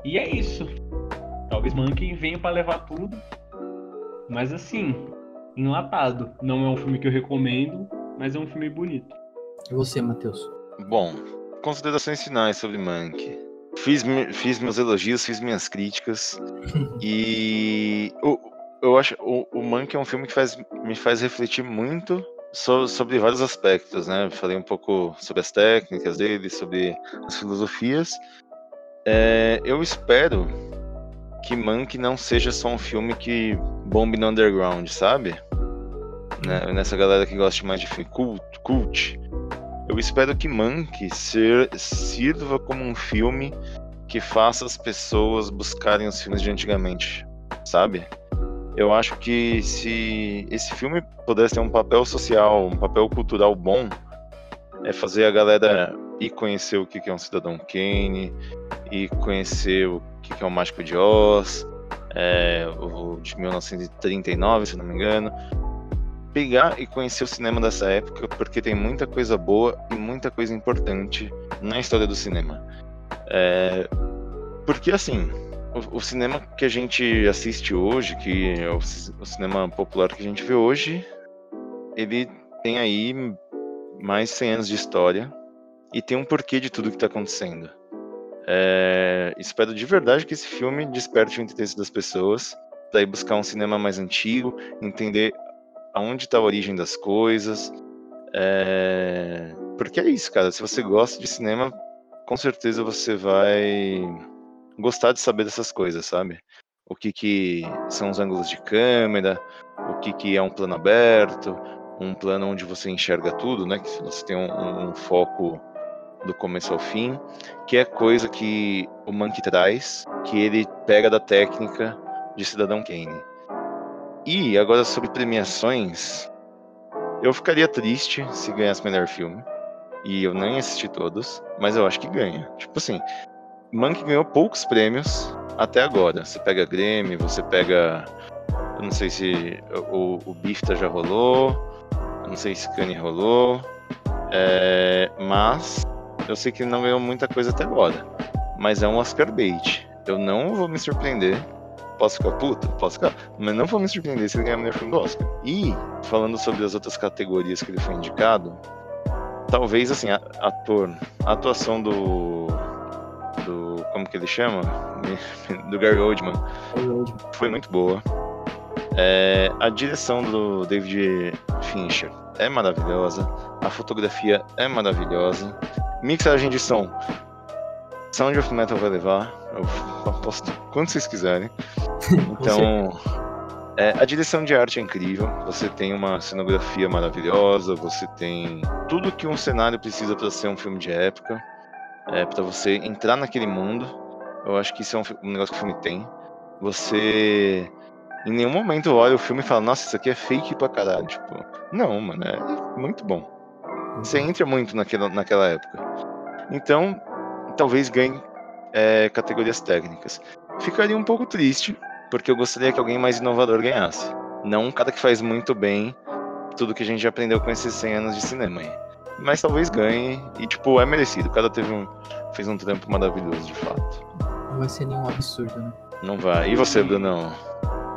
E é isso. Talvez Monkey venha para levar tudo. Mas assim, enlatado. Não é um filme que eu recomendo, mas é um filme bonito. E você, Matheus? Bom, considerações finais sobre Mank. Fiz, fiz meus elogios, fiz minhas críticas. e eu, eu acho o, o Mank é um filme que faz, me faz refletir muito so, sobre vários aspectos, né? Falei um pouco sobre as técnicas dele, sobre as filosofias. É, eu espero que Mank não seja só um filme que bombe no underground, sabe? Né? Nessa galera que gosta mais de cult, cult eu espero que Mank ser, sirva como um filme que faça as pessoas buscarem os filmes de antigamente, sabe? Eu acho que se esse filme pudesse ter um papel social, um papel cultural bom, é fazer a galera ir conhecer o que é um Cidadão Kane, e conhecer o que é o Mágico de Oz, é, o de 1939, se não me engano, pegar e conhecer o cinema dessa época, porque tem muita coisa boa e muita coisa importante na história do cinema. É... Porque, assim, o, o, cinema que a gente assiste hoje, que é o, o cinema popular que a gente vê hoje, ele tem aí mais 100 anos de história e tem um porquê de tudo que está acontecendo. É... Espero de verdade que esse filme desperte o interesse das pessoas ir buscar um cinema mais antigo, entender aonde está a origem das coisas. É... Porque é isso, cara. Se você gosta de cinema, com certeza você vai gostar de saber dessas coisas, sabe? O que, que são os ângulos de câmera, o que, que é um plano aberto, um plano onde você enxerga tudo, né? Que você tem um, um foco do começo ao fim, que é coisa que o Monkey traz, que ele pega da técnica de Cidadão Kane. E agora sobre premiações, eu ficaria triste se ganhasse melhor filme. E eu nem assisti todos, mas eu acho que ganha. Tipo assim, Monkey ganhou poucos prêmios até agora. Você pega Grêmio, você pega. Eu não sei se o, o Bifta já rolou. Eu não sei se Kanye rolou. É, mas eu sei que ele não ganhou muita coisa até agora. Mas é um Oscar bait. Eu não vou me surpreender Posso ficar puto? Posso ficar. Mas não vou me surpreender se ele ganhar o melhor filme do Oscar. E, falando sobre as outras categorias que ele foi indicado, talvez, assim, ator, a atuação do. Do. como que ele chama? Do Gary Oldman. Foi muito boa. É, a direção do David Fincher é maravilhosa, a fotografia é maravilhosa, mixagem de som. Sound of Metal vai levar, eu aposto quando vocês quiserem. Então, é, a direção de arte é incrível. Você tem uma cenografia maravilhosa, você tem tudo que um cenário precisa para ser um filme de época, é, para você entrar naquele mundo. Eu acho que isso é um, um negócio que o filme tem. Você em nenhum momento olha o filme e fala, nossa, isso aqui é fake pra caralho. Tipo, não, mano, é muito bom. Você entra muito naquela, naquela época. Então, talvez ganhe é, categorias técnicas. Ficaria um pouco triste, porque eu gostaria que alguém mais inovador ganhasse. Não um cara que faz muito bem tudo que a gente já aprendeu com esses 100 anos de cinema aí. Mas talvez ganhe e, tipo, é merecido. O cara teve um, fez um trampo maravilhoso, de fato. Não vai ser nenhum absurdo, né? Não vai. E você, Brunão?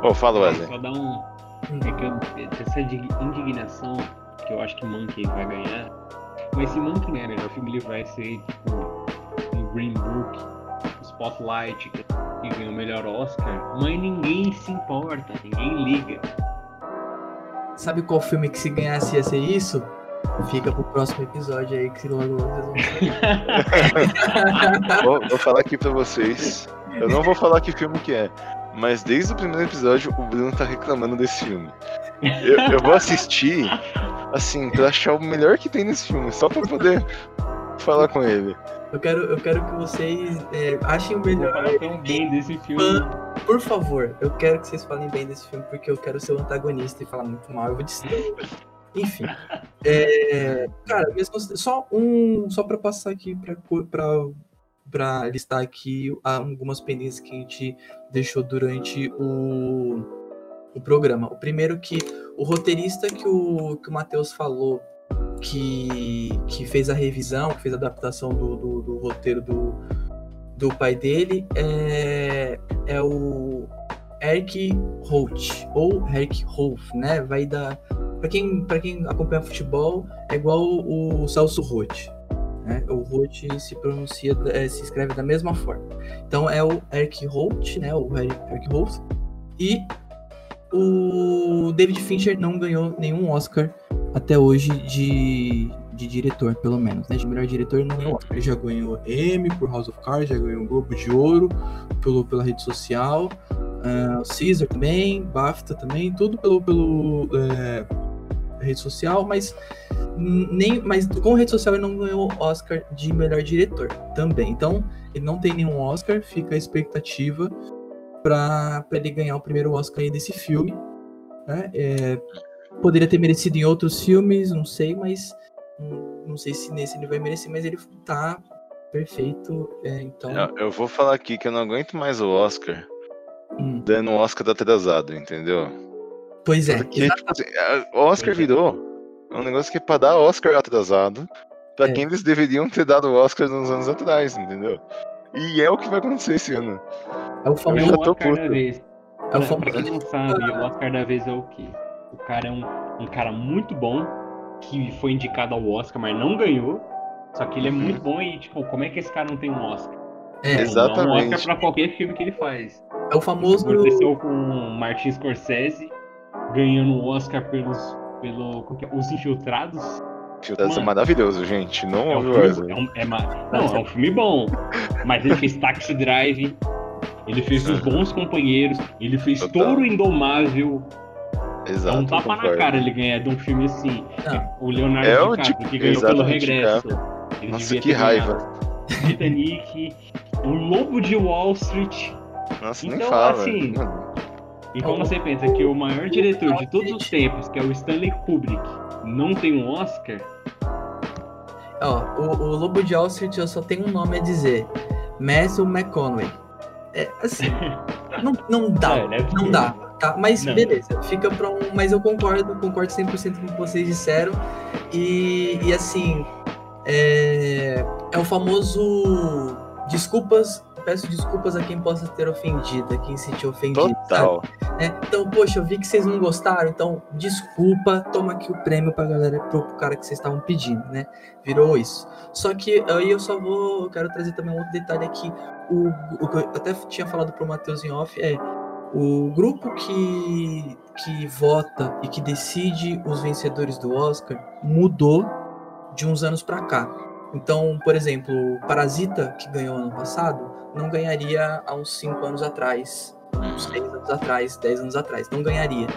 Oh, fala, Wesley. Só dar um. É que eu, essa indignação que eu acho que Monkey vai ganhar. Mas se Monkey ganhar melhor filme, ele vai ser tipo um Green Book, Spotlight, que ganhou o melhor Oscar. Mas ninguém se importa, ninguém liga. Sabe qual filme que se ganhasse ia ser isso? Fica pro próximo episódio aí que logo vocês vão vou, vou falar aqui pra vocês. Eu não vou falar que filme que é. Mas desde o primeiro episódio o Bruno tá reclamando desse filme. Eu, eu vou assistir, assim, pra achar o melhor que tem nesse filme, só pra poder falar com ele. Eu quero, eu quero que vocês é, achem o melhor. Falar tão bem desse filme. Por favor, eu quero que vocês falem bem desse filme, porque eu quero ser o antagonista e falar muito mal. Eu vou dizer. Enfim. É, cara, só um. Só pra passar aqui para listar aqui algumas pendências que a gente deixou durante o, o programa. O primeiro que o roteirista que o, que o Matheus falou que, que fez a revisão, que fez a adaptação do, do, do roteiro do, do pai dele é, é o Eric Holt, ou Eric Rolf, né? Vai dar. Para quem, quem acompanha futebol, é igual o, o Celso Roth. Né? O Holt se pronuncia, é, se escreve da mesma forma. Então é o Eric Holt, né? O Eric, Holt. E o David Fincher não ganhou nenhum Oscar até hoje de, de diretor, pelo menos, né? De melhor diretor não ganhou. Ele já ganhou Emmy por House of Cards, já ganhou Globo de Ouro pelo, pela rede social, uh, Caesar também, BAFTA também, tudo pelo, pelo é, rede social, mas nem, mas com rede social ele não ganhou Oscar de melhor diretor também. Então, ele não tem nenhum Oscar, fica a expectativa para ele ganhar o primeiro Oscar aí desse filme. Né? É, poderia ter merecido em outros filmes, não sei, mas não, sei se nesse ele vai merecer, mas ele tá perfeito. É, então. Eu, eu, vou falar aqui que eu não aguento mais o Oscar hum. dando um Oscar atrasado, entendeu? Pois é. Porque, tipo, assim, o Oscar virou é um negócio que é pra dar Oscar atrasado pra é. quem eles deveriam ter dado Oscar nos anos atrás, entendeu? E é o que vai acontecer esse ano. É o famoso Oscar puto. da vez. É o famoso... Pra quem não sabe, o Oscar da vez é o quê? O cara é um, um cara muito bom, que foi indicado ao Oscar, mas não ganhou. Só que ele é muito bom e, tipo, como é que esse cara não tem um Oscar? É, Exatamente. Dá um Oscar pra qualquer filme que ele faz. É o famoso. Aconteceu com Martin Scorsese, ganhando o Oscar pelos pelo é? Os Infiltrados. Infiltrados é maravilhoso, gente. Não é um filme, é um, é Não, é um filme bom. Mas ele fez Taxi Drive, ele fez Os Bons Companheiros, ele fez Total. Touro Indomável. Exato. É um tapa na cara ele ganhar de um filme assim. Não. O Leonardo é DiCaprio, que ganhou pelo regresso. Nossa, que raiva. Titanic, O Lobo de Wall Street. Nossa, então, nem fala. Assim, e como você pensa que o maior diretor de todos os tempos, que é o Stanley Kubrick, não tem um Oscar? Ó, o, o Lobo de Wall Street eu só tenho um nome a dizer. Matthew McConaughey. É, assim, não, não dá, é, não dá, tá? Mas não. beleza, fica pra um... Mas eu concordo, concordo 100% com o que vocês disseram. E, e assim, é, é o famoso desculpas peço desculpas a quem possa ter ofendido, a quem se sentiu ofendido. Total. É, então, poxa, eu vi que vocês não gostaram, então desculpa, toma aqui o prêmio pra galera, pro cara que vocês estavam pedindo, né? Virou isso. Só que aí eu só vou, eu quero trazer também um outro detalhe aqui. O, o que eu até tinha falado pro Matheus em off é O grupo que, que vota e que decide os vencedores do Oscar mudou de uns anos para cá. Então, por exemplo, Parasita, que ganhou ano passado, não ganharia há uns 5 anos atrás, uns 6 anos atrás, 10 anos atrás, não ganharia.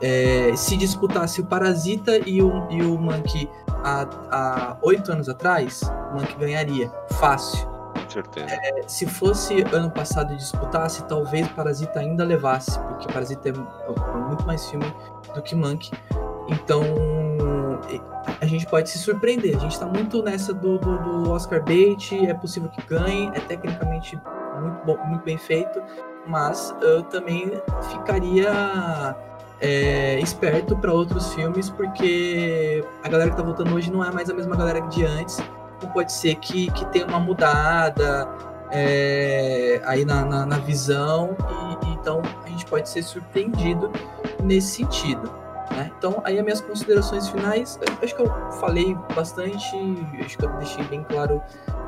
É, se disputasse o Parasita e o, e o Monkey há, 8 anos atrás, o Monkey ganharia, fácil. É, se fosse ano passado e disputasse, talvez Parasita ainda levasse, porque Parasita é, é muito mais filme do que Monkey. Então, a gente pode se surpreender. A gente está muito nessa do, do, do, Oscar bait, é possível que ganhe, é tecnicamente muito, bom, muito bem feito, mas eu também ficaria é, esperto para outros filmes, porque a galera que está votando hoje não é mais a mesma galera de antes. Então pode ser que, que tenha uma mudada é, aí na, na, na visão, e então a gente pode ser surpreendido nesse sentido. Né? Então, aí as minhas considerações finais, acho que eu falei bastante, acho que eu deixei bem claro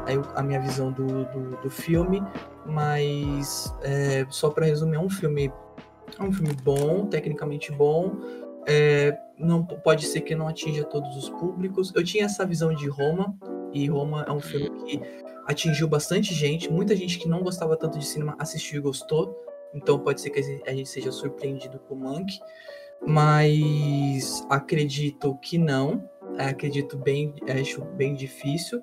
aí a minha visão do, do, do filme, mas é, só para resumir, é um filme, é um filme bom, tecnicamente bom, é, não pode ser que não atinja todos os públicos. Eu tinha essa visão de Roma, e Roma é um filme que atingiu bastante gente, muita gente que não gostava tanto de cinema assistiu e gostou, então pode ser que a gente seja surpreendido com Monk mas acredito que não. É, acredito bem, acho bem difícil.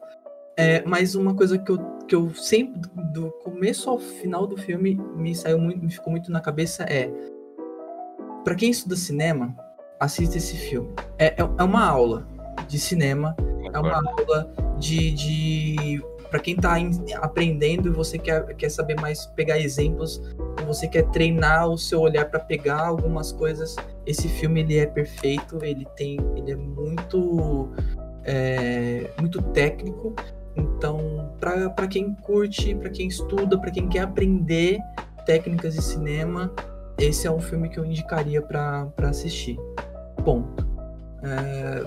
É, mas uma coisa que eu, que eu sempre, do começo ao final do filme, me saiu muito, me ficou muito na cabeça é para quem estuda cinema, assista esse filme. É, é, é uma aula de cinema, é uma aula de, de para quem está aprendendo e você quer, quer saber mais, pegar exemplos, você quer treinar o seu olhar para pegar algumas coisas, esse filme ele é perfeito, ele tem, ele é muito, é, muito técnico. Então, para quem curte, para quem estuda, para quem quer aprender técnicas de cinema, esse é um filme que eu indicaria para assistir. Ponto. É,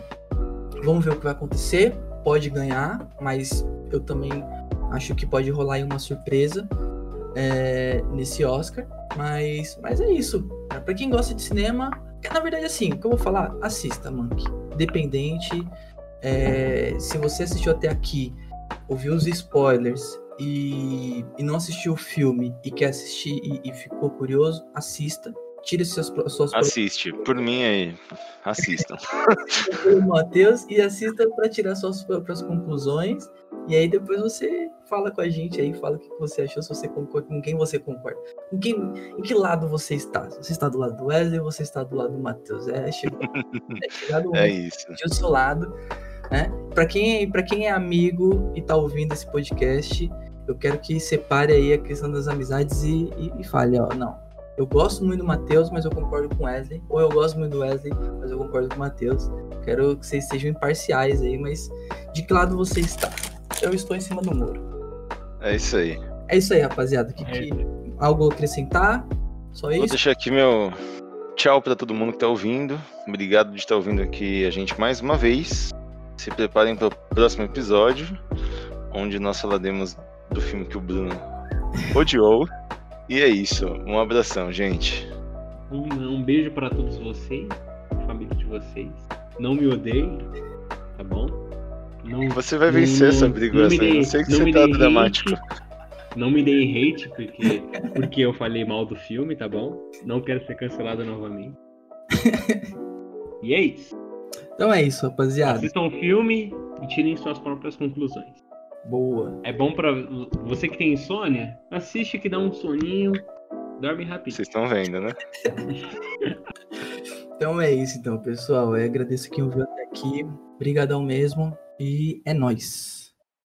vamos ver o que vai acontecer. Pode ganhar, mas eu também acho que pode rolar aí uma surpresa é, nesse Oscar. Mas, mas é isso. Para quem gosta de cinema, na verdade, assim, o que eu vou falar, assista, Monk. Dependente. É, se você assistiu até aqui, ouviu os spoilers e, e não assistiu o filme e quer assistir e, e ficou curioso, assista. Tire suas, suas Assiste, por mim aí. Assistam. o Matheus e assista para tirar suas próprias conclusões. E aí depois você fala com a gente aí, fala o que você achou, se você concorda, com quem você concorda. Com quem, em que lado você está? Você está do lado do Wesley ou você está do lado do Matheus? É, chegou, é chegado é isso. do seu lado. Né? Para quem, pra quem é amigo e tá ouvindo esse podcast, eu quero que separe aí a questão das amizades e, e, e fale, ó, não, eu gosto muito do Matheus, mas eu concordo com o Wesley. Ou eu gosto muito do Wesley, mas eu concordo com o Matheus. Quero que vocês sejam imparciais aí, mas de que lado você está? Eu estou em cima do muro. É isso aí. É isso aí, rapaziada. Que, que... Algo a acrescentar? Só isso? Vou deixar aqui meu tchau para todo mundo que tá ouvindo. Obrigado de estar ouvindo aqui a gente mais uma vez. Se preparem para o próximo episódio, onde nós falaremos do filme que o Bruno odiou. E é isso. Um abração, gente. Um, um beijo para todos vocês, família de vocês. Não me odeiem, tá bom? Não, você vai vencer não, essa briga, não, dei, não sei que você tá dramático. Hate, não me dei hate porque, porque eu falei mal do filme, tá bom? Não quero ser cancelado novamente. e é isso. Então é isso, rapaziada. Assistam o filme e tirem suas próprias conclusões. Boa. É bom para você que tem insônia, assiste que dá um soninho, dorme rápido. Vocês estão vendo, né? então é isso, então, pessoal. Eu agradeço quem ouviu até aqui. Obrigadão mesmo e é nós.